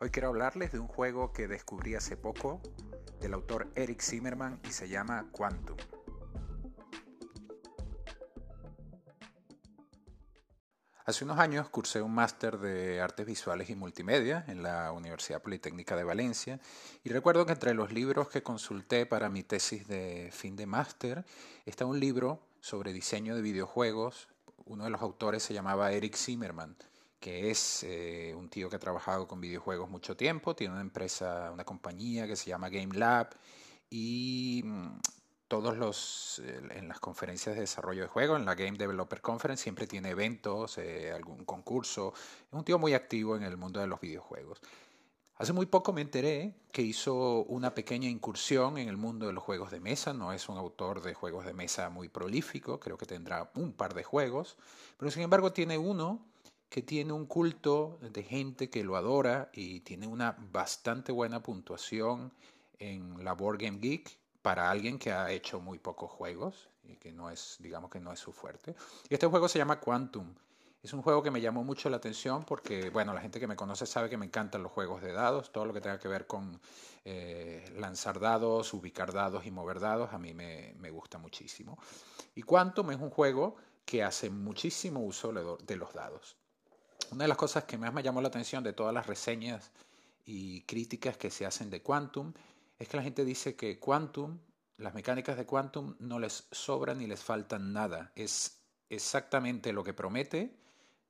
Hoy quiero hablarles de un juego que descubrí hace poco del autor Eric Zimmerman y se llama Quantum. Hace unos años cursé un máster de artes visuales y multimedia en la Universidad Politécnica de Valencia y recuerdo que entre los libros que consulté para mi tesis de fin de máster está un libro sobre diseño de videojuegos. Uno de los autores se llamaba Eric Zimmerman que es eh, un tío que ha trabajado con videojuegos mucho tiempo, tiene una empresa, una compañía que se llama Game Lab y mm, todos los en las conferencias de desarrollo de juegos, en la Game Developer Conference siempre tiene eventos, eh, algún concurso. Es un tío muy activo en el mundo de los videojuegos. Hace muy poco me enteré que hizo una pequeña incursión en el mundo de los juegos de mesa. No es un autor de juegos de mesa muy prolífico, creo que tendrá un par de juegos, pero sin embargo tiene uno que tiene un culto de gente que lo adora y tiene una bastante buena puntuación en la Board Game Geek para alguien que ha hecho muy pocos juegos y que no es, digamos que no es su fuerte. Este juego se llama Quantum. Es un juego que me llamó mucho la atención porque, bueno, la gente que me conoce sabe que me encantan los juegos de dados, todo lo que tenga que ver con eh, lanzar dados, ubicar dados y mover dados, a mí me, me gusta muchísimo. Y Quantum es un juego que hace muchísimo uso de los dados. Una de las cosas que más me llamó la atención de todas las reseñas y críticas que se hacen de Quantum es que la gente dice que Quantum, las mecánicas de Quantum no les sobran ni les faltan nada. Es exactamente lo que promete,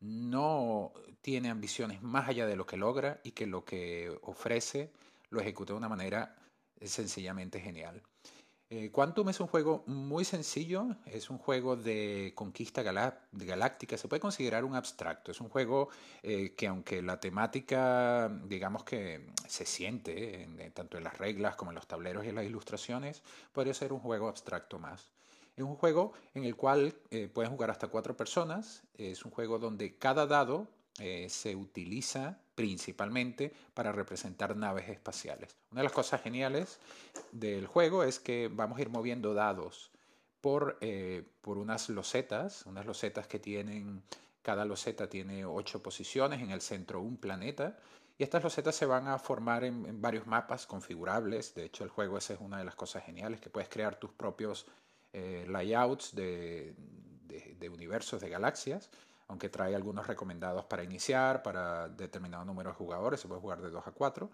no tiene ambiciones más allá de lo que logra y que lo que ofrece lo ejecuta de una manera sencillamente genial. Eh, Quantum es un juego muy sencillo, es un juego de conquista galáctica, se puede considerar un abstracto, es un juego eh, que aunque la temática, digamos que se siente tanto en las reglas como en los tableros y en las ilustraciones, podría ser un juego abstracto más. Es un juego en el cual eh, pueden jugar hasta cuatro personas, es un juego donde cada dado se utiliza principalmente para representar naves espaciales. Una de las cosas geniales del juego es que vamos a ir moviendo dados por, eh, por unas losetas, unas losetas que tienen, cada loseta tiene ocho posiciones, en el centro un planeta, y estas losetas se van a formar en, varios mapas configurables. De hecho, el juego esa es una de las cosas geniales, que puedes crear tus propios eh, layouts de, de universos, de galaxias aunque trae algunos recomendados para iniciar, para determinado número de jugadores, se puede jugar de 2 a 4.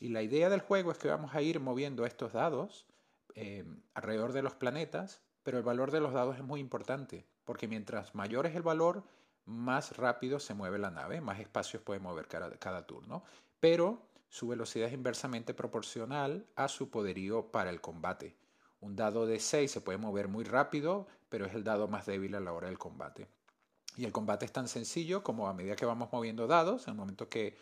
Y la idea del juego es que vamos a ir moviendo estos dados eh, alrededor de los planetas, pero el valor de los dados es muy importante, porque mientras mayor es el valor, más rápido se mueve la nave, más espacios puede mover cada, cada turno, pero su velocidad es inversamente proporcional a su poderío para el combate. Un dado de 6 se puede mover muy rápido, pero es el dado más débil a la hora del combate. Y el combate es tan sencillo como a medida que vamos moviendo dados, en el momento que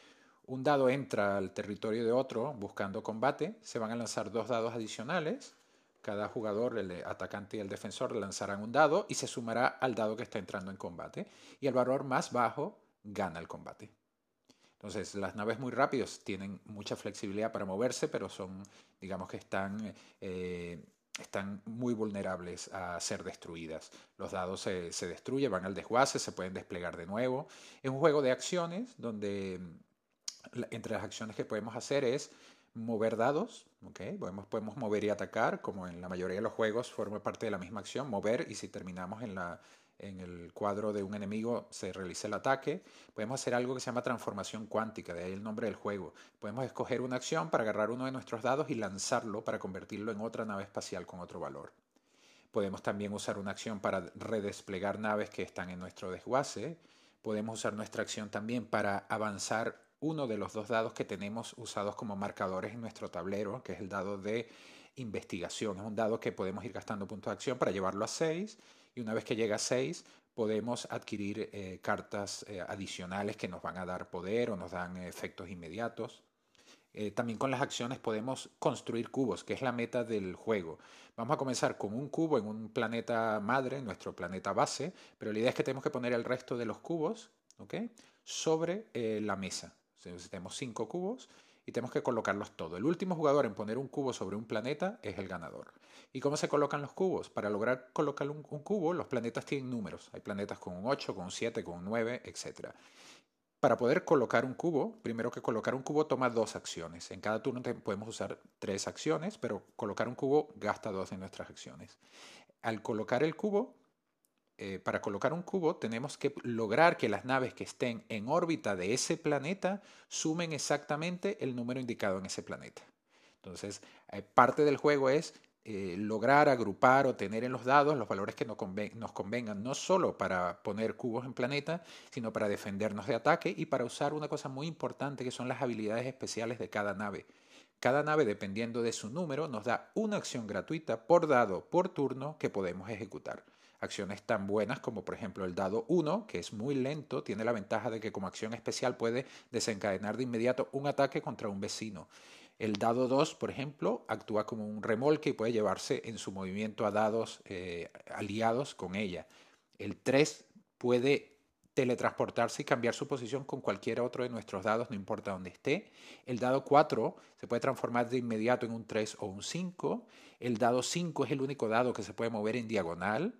un dado entra al territorio de otro buscando combate, se van a lanzar dos dados adicionales. Cada jugador, el atacante y el defensor, lanzarán un dado y se sumará al dado que está entrando en combate. Y el valor más bajo gana el combate. Entonces, las naves muy rápidas tienen mucha flexibilidad para moverse, pero son, digamos que están eh, están muy vulnerables a ser destruidas. Los dados se, destruyen, van al desguace, se pueden desplegar de nuevo. Es un juego de acciones donde mm, entre las acciones que podemos hacer es mover dados, ¿okay? podemos, podemos mover y atacar, como en la mayoría de los juegos forma parte de la misma acción, mover y si terminamos en la, en el cuadro de un enemigo se realiza el ataque, podemos hacer algo que se llama transformación cuántica, de ahí el nombre del juego. Podemos escoger una acción para agarrar uno de nuestros dados y lanzarlo para convertirlo en otra nave espacial con otro valor. Podemos también usar una acción para redesplegar naves que están en nuestro desguace. Podemos usar nuestra acción también para avanzar uno de los dos dados que tenemos usados como marcadores en nuestro tablero, que es el dado de investigación. Es un dado que podemos ir gastando puntos de acción para llevarlo a 6 y una vez que llega a 6 podemos adquirir eh, cartas eh, adicionales que nos van a dar poder o nos dan efectos inmediatos. Eh, también con las acciones podemos construir cubos, que es la meta del juego. Vamos a comenzar con un cubo en un planeta madre, nuestro planeta base, pero la idea es que tenemos que poner el resto de los cubos sobre la mesa. Entonces, tenemos cinco cubos y tenemos que colocarlos todos. El último jugador en poner un cubo sobre un planeta es el ganador. ¿Y cómo se colocan los cubos? Para lograr colocar un, cubo, los planetas tienen números. Hay planetas con un 8, con un 7, con un 9, etc. para poder colocar un cubo, primero que colocar un cubo toma dos acciones. En cada turno podemos usar tres acciones, pero colocar un cubo gasta dos de nuestras acciones. Al colocar el cubo, eh, para colocar un cubo tenemos que lograr que las naves que estén en órbita de ese planeta sumen exactamente el número indicado en ese planeta. Entonces, eh, parte del juego es eh, lograr agrupar o tener en los dados los valores que nos, convengan, no solo para poner cubos en planeta, sino para defendernos de ataque y para usar una cosa muy importante que son las habilidades especiales de cada nave. Cada nave, dependiendo de su número, nos da una acción gratuita por dado por turno que podemos ejecutar. Acciones tan buenas como por ejemplo el dado 1, que es muy lento, tiene la ventaja de que como acción especial puede desencadenar de inmediato un ataque contra un vecino. El dado 2, por ejemplo, actúa como un remolque y puede llevarse en su movimiento a dados eh, aliados con ella. El 3 puede teletransportarse y cambiar su posición con cualquier otro de nuestros dados, no importa dónde esté. El dado 4 se puede transformar de inmediato en un 3 o un 5. El dado 5 es el único dado que se puede mover en diagonal.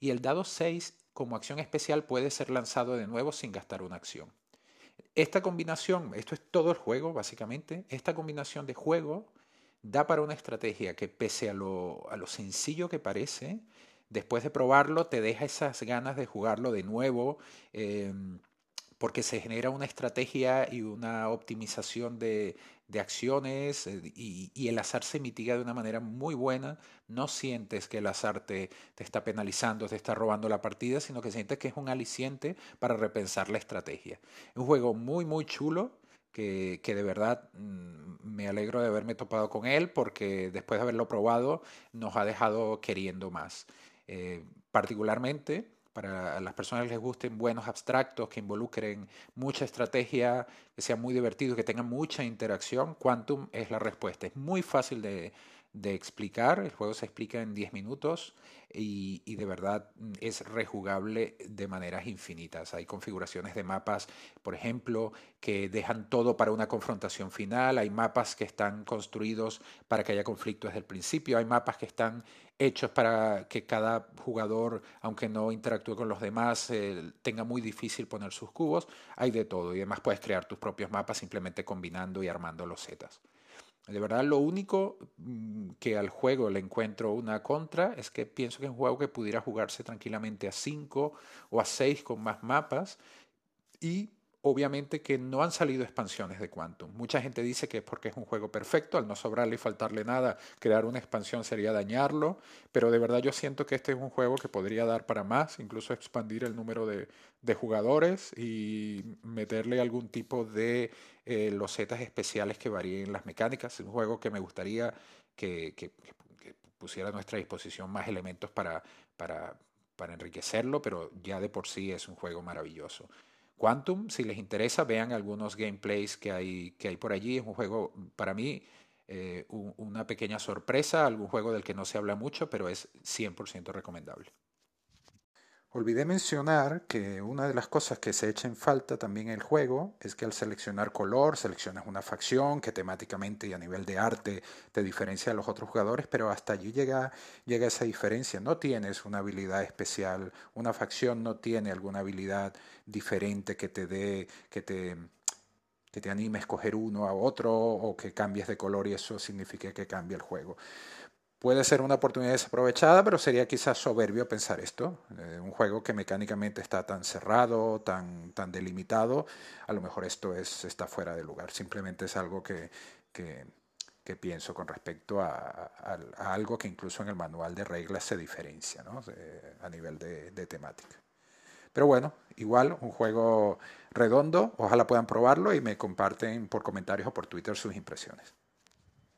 Y el dado 6, como acción especial, puede ser lanzado de nuevo sin gastar una acción. Esta combinación, esto es todo el juego básicamente, esta combinación de juego da para una estrategia que pese a lo, a lo sencillo que parece, después de probarlo te deja esas ganas de jugarlo de nuevo. Em, porque se genera una estrategia y una optimización de, acciones eh, y, el azar se mitiga de una manera muy buena. No sientes que el azar te, está penalizando, te está robando la partida, sino que sientes que es un aliciente para repensar la estrategia. Es un juego muy, muy chulo. Que, de verdad mm, me alegro de haberme topado con él porque después de haberlo probado nos ha dejado queriendo más. Eh, particularmente para las personas que les gusten buenos abstractos, que involucren mucha estrategia, que sean muy divertidos, que tengan mucha interacción, Quantum es la respuesta. Es muy fácil de, de explicar, el juego se explica en 10 minutos y, de verdad mm, es rejugable de maneras infinitas. Hay configuraciones de mapas, por ejemplo, que dejan todo para una confrontación final, hay mapas que están construidos para que haya conflicto desde el principio, hay mapas que están hechos para que cada jugador, aunque no interactúe con los demás, eh, tenga muy difícil poner sus cubos, hay de todo y además puedes crear tus propios mapas simplemente combinando y armando los zetas. De verdad, lo único mm, que al juego le encuentro una contra es que pienso que es un juego que pudiera jugarse tranquilamente a 5 o a 6 con más mapas y obviamente que no han salido expansiones de Quantum. Mucha gente dice que es porque es un juego perfecto, al no sobrarle y faltarle nada, crear una expansión sería dañarlo, pero de verdad yo siento que este es un juego que podría dar para más, incluso expandir el número de, jugadores y meterle algún tipo de eh, losetas especiales que varíen las mecánicas. Es un juego que me gustaría que, pusiera a nuestra disposición más elementos para, para, para enriquecerlo, pero ya de por sí es un juego maravilloso. Quantum, si les interesa, vean algunos gameplays que hay, que hay por allí. Es un juego, para mí, eh, una pequeña sorpresa, algún juego del que no se habla mucho, pero es 100% recomendable. Olvidé mencionar que una de las cosas que se echa en falta también en el juego es que al seleccionar color, seleccionas una facción que temáticamente y a nivel de arte te diferencia de los otros jugadores, pero hasta allí llega, llega esa diferencia. No tienes una habilidad especial, una facción no tiene alguna habilidad diferente que te dé, que te, que te anime a escoger uno a otro o que cambies de color y eso signifique que cambie el juego. Puede ser una oportunidad desaprovechada, pero sería quizás soberbio pensar esto. Eh, un juego que mecánicamente está tan cerrado, tan, tan delimitado, a lo mejor esto es, está fuera de lugar. Simplemente es algo que, que, pienso con respecto a, algo que incluso en el manual de reglas se diferencia ¿no? a nivel de, de temática. Pero bueno, igual un juego redondo, ojalá puedan probarlo y me comparten por comentarios o por Twitter sus impresiones.